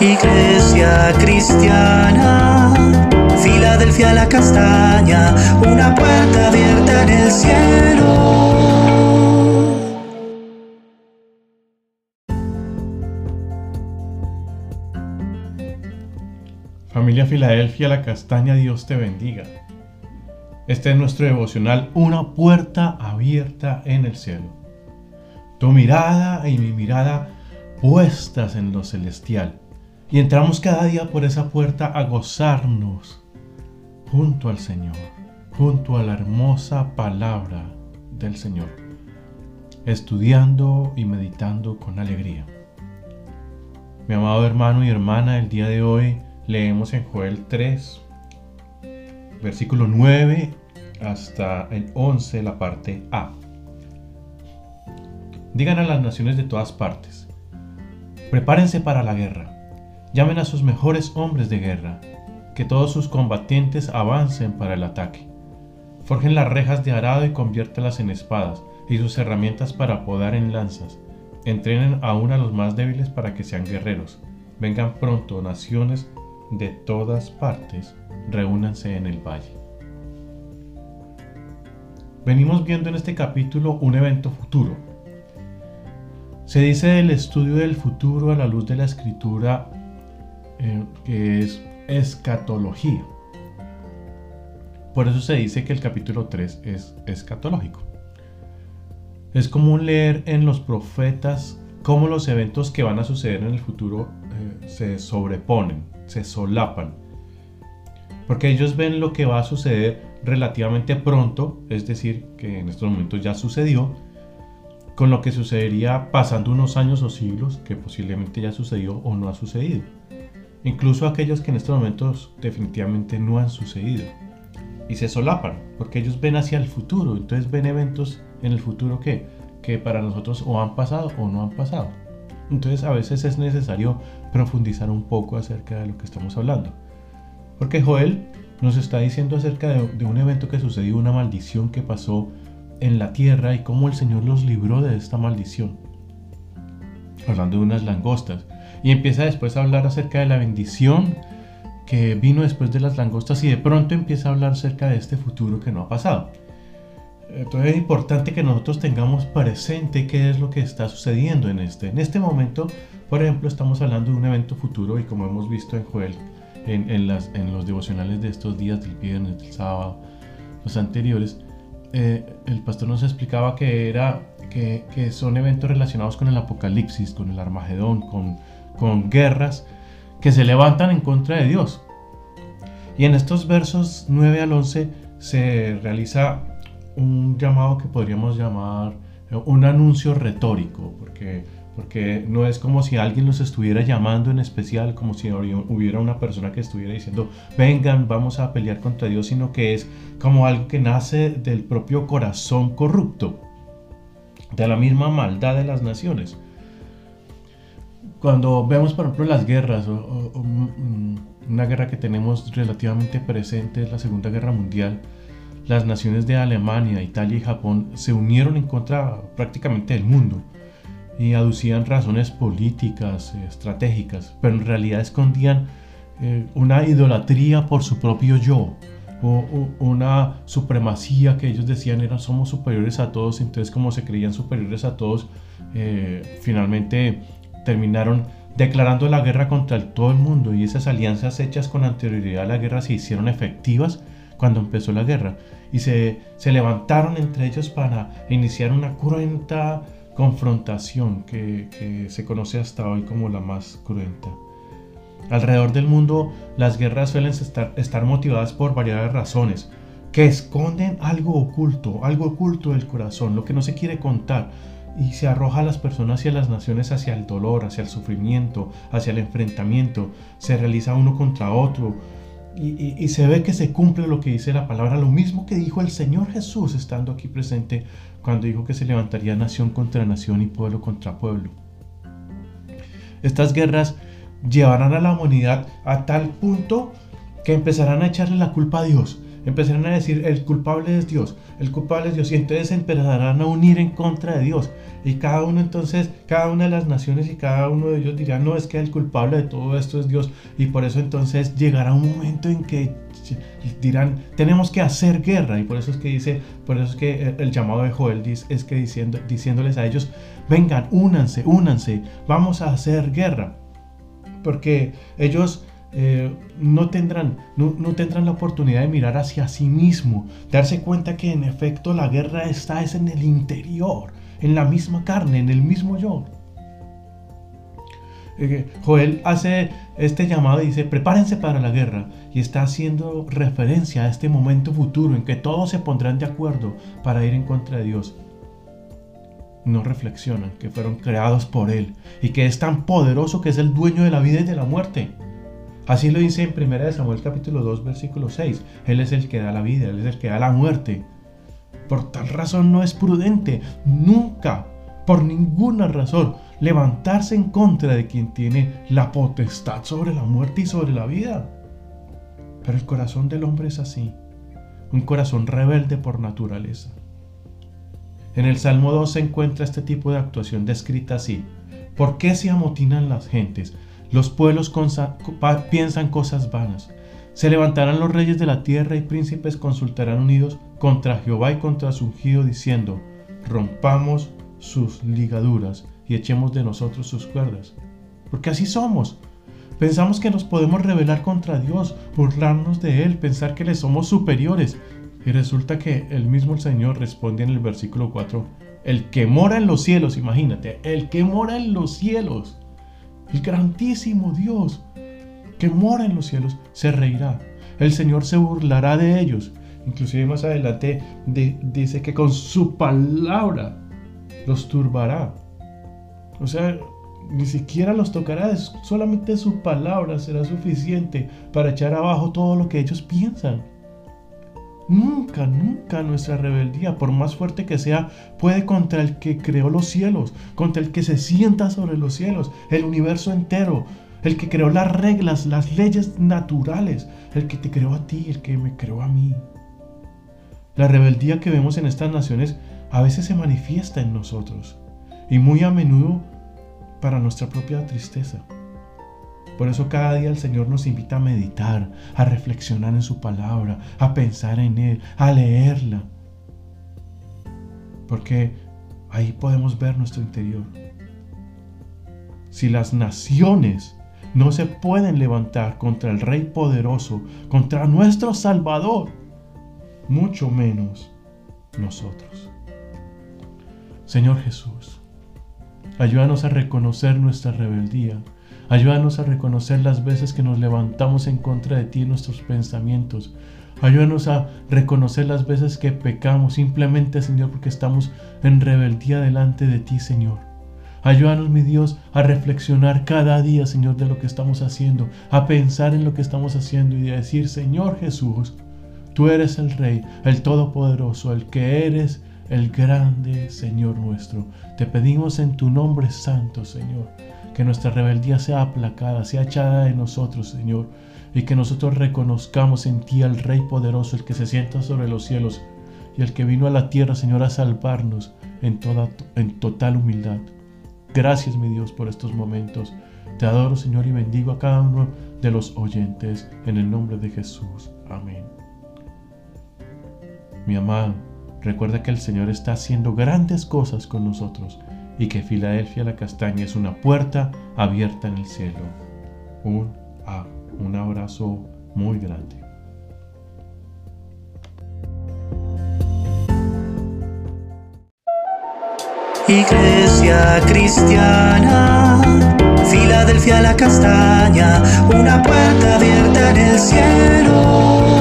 Iglesia cristiana, Filadelfia la castaña, una puerta abierta en el cielo. Familia Filadelfia la castaña, Dios te bendiga. Este es nuestro devocional, una puerta abierta en el cielo. Tu mirada y mi mirada puestas en lo celestial. Y entramos cada día por esa puerta a gozarnos junto al Señor, junto a la hermosa palabra del Señor, estudiando y meditando con alegría. Mi amado hermano y hermana, el día de hoy leemos en Joel 3, versículo 9 hasta el 11, la parte A. Digan a las naciones de todas partes, prepárense para la guerra, llamen a sus mejores hombres de guerra, que todos sus combatientes avancen para el ataque. Forjen las rejas de arado y conviértalas en espadas, y sus herramientas para podar en lanzas. Entrenen aún a los más débiles para que sean guerreros. Vengan pronto, naciones de todas partes, reúnanse en el valle. Venimos viendo en este capítulo un evento futuro. Se dice del estudio del futuro a la luz de la escritura eh, que es escatología. Por eso se dice que el capítulo 3 es escatológico. Es común leer en los profetas cómo los eventos que van a suceder en el futuro eh, se sobreponen, se solapan. Porque ellos ven lo que va a suceder relativamente pronto, es decir, que en estos momentos ya sucedió, con lo que sucedería pasando unos años o siglos, que posiblemente ya sucedió o no ha sucedido. Incluso aquellos que en estos momentos definitivamente no han sucedido. Y se solapan, porque ellos ven hacia el futuro, entonces ven eventos en el futuro que, que para nosotros o han pasado o no han pasado. Entonces a veces es necesario profundizar un poco acerca de lo que estamos hablando. Porque Joel nos está diciendo acerca de, un evento que sucedió, una maldición que pasó en la tierra y cómo el Señor los libró de esta maldición. Hablando de unas langostas. Y empieza después a hablar acerca de la bendición que vino después de las langostas y de pronto empieza a hablar acerca de este futuro que no ha pasado. Entonces es importante que nosotros tengamos presente qué es lo que está sucediendo en este. En este momento, por ejemplo, estamos hablando de un evento futuro y como hemos visto en Joel, en, las, en los devocionales de estos días, del viernes, del sábado, los anteriores, eh, el pastor nos explicaba que, era, que, que, son eventos relacionados con el apocalipsis, con el Armagedón, con, con guerras que se levantan en contra de Dios. Y en estos versos 9 al 11 se realiza un llamado que podríamos llamar eh, un anuncio retórico, porque, porque no es como si alguien los estuviera llamando en especial, como si hubiera una persona que estuviera diciendo, vengan, vamos a pelear contra Dios, sino que es como algo que nace del propio corazón corrupto, de la misma maldad de las naciones. Cuando vemos, por ejemplo, las guerras, o, mm, una guerra que tenemos relativamente presente es la Segunda Guerra Mundial, las naciones de Alemania, Italia y Japón se unieron en contra prácticamente del mundo y aducían razones políticas, eh, estratégicas, pero en realidad escondían eh, una idolatría por su propio yo, o, una supremacía que ellos decían eran somos superiores a todos, entonces como se creían superiores a todos, eh, finalmente terminaron declarando la guerra contra todo el mundo y esas alianzas hechas con anterioridad a la guerra se hicieron efectivas cuando empezó la guerra y se, se levantaron entre ellos para iniciar una cruenta confrontación que, que, se conoce hasta hoy como la más cruenta. Alrededor del mundo las guerras suelen estar, estar motivadas por varias razones que esconden algo oculto, algo oculto del corazón, lo que no se quiere contar, y se arroja a las personas y a las naciones hacia el dolor, hacia el sufrimiento, hacia el enfrentamiento, se realiza uno contra otro, y, se ve que se cumple lo que dice la palabra, lo mismo que dijo el Señor Jesús estando aquí presente cuando dijo que se levantaría nación contra nación y pueblo contra pueblo. Estas guerras llevarán a la humanidad a tal punto que empezarán a echarle la culpa a Dios. Empezarán a decir, el culpable es Dios, el culpable es Dios, y entonces empezarán a unir en contra de Dios. Y cada uno entonces, cada una de las naciones y cada uno de ellos dirá, no, es que el culpable de todo esto es Dios. Y por eso entonces llegará un momento en que dirán, tenemos que hacer guerra. Y por eso es que dice, por eso es que el llamado de Joel es que diciendo, diciéndoles a ellos, vengan, únanse, únanse, vamos a hacer guerra. Porque ellos eh, no, tendrán, no, tendrán la oportunidad de mirar hacia sí mismo, darse cuenta que en efecto la guerra está es en el interior, en la misma carne, en el mismo yo. Eh, Joel hace este llamado y dice, prepárense para la guerra. Y está haciendo referencia a este momento futuro en que todos se pondrán de acuerdo para ir en contra de Dios. No reflexionan que fueron creados por Él y que es tan poderoso que es el dueño de la vida y de la muerte. Así lo dice en 1 Samuel capítulo 2 versículo 6. Él es el que da la vida, Él es el que da la muerte. Por tal razón no es prudente nunca, por ninguna razón, levantarse en contra de quien tiene la potestad sobre la muerte y sobre la vida. Pero el corazón del hombre es así, un corazón rebelde por naturaleza. En el Salmo 2 se encuentra este tipo de actuación descrita así. ¿Por qué se amotinan las gentes? Los pueblos piensan cosas vanas. Se levantarán los reyes de la tierra y príncipes consultarán unidos contra Jehová y contra su ungido, diciendo, rompamos sus ligaduras y echemos de nosotros sus cuerdas. Porque así somos. Pensamos que nos podemos rebelar contra Dios, burlarnos de Él, pensar que le somos superiores. Y resulta que el mismo Señor responde en el versículo 4, el que mora en los cielos, imagínate, el que mora en los cielos el grandísimo Dios que mora en los cielos se reirá. El Señor se burlará de ellos. Inclusive más adelante dice que con su palabra los turbará. O sea, ni siquiera los tocará, solamente su palabra será suficiente para echar abajo todo lo que ellos piensan. Nunca, nunca nuestra rebeldía, por más fuerte que sea, puede contra el que creó los cielos, contra el que se sienta sobre los cielos, el universo entero, el que creó las reglas, las leyes naturales, el que te creó a ti, el que me creó a mí. La rebeldía que vemos en estas naciones a veces se manifiesta en nosotros y muy a menudo para nuestra propia tristeza. Por eso cada día el Señor nos invita a meditar, a reflexionar en su palabra, a pensar en Él, a leerla. Porque ahí podemos ver nuestro interior. Si las naciones no se pueden levantar contra el Rey poderoso, contra nuestro Salvador, mucho menos nosotros. Señor Jesús, ayúdanos a reconocer nuestra rebeldía Ayúdanos a reconocer las veces que nos levantamos en contra de ti en nuestros pensamientos. Ayúdanos a reconocer las veces que pecamos simplemente, Señor, porque estamos en rebeldía delante de ti, Señor. Ayúdanos, mi Dios, a reflexionar cada día, Señor, de lo que estamos haciendo, a pensar en lo que estamos haciendo y a decir, Señor Jesús, tú eres el Rey, el Todopoderoso, el que eres el grande Señor nuestro. Te pedimos en tu nombre santo, Señor que nuestra rebeldía sea aplacada, sea echada de nosotros, Señor, y que nosotros reconozcamos en ti al Rey poderoso, el que se sienta sobre los cielos y el que vino a la tierra, Señor, a salvarnos en, toda, en total humildad. Gracias, mi Dios, por estos momentos. Te adoro, Señor, y bendigo a cada uno de los oyentes en el nombre de Jesús. Amén. Mi amado, recuerda que el Señor está haciendo grandes cosas con nosotros y que Filadelfia la castaña es una puerta abierta en el cielo. Un, ah, un abrazo muy grande. Iglesia cristiana, Filadelfia la castaña, una puerta abierta en el cielo.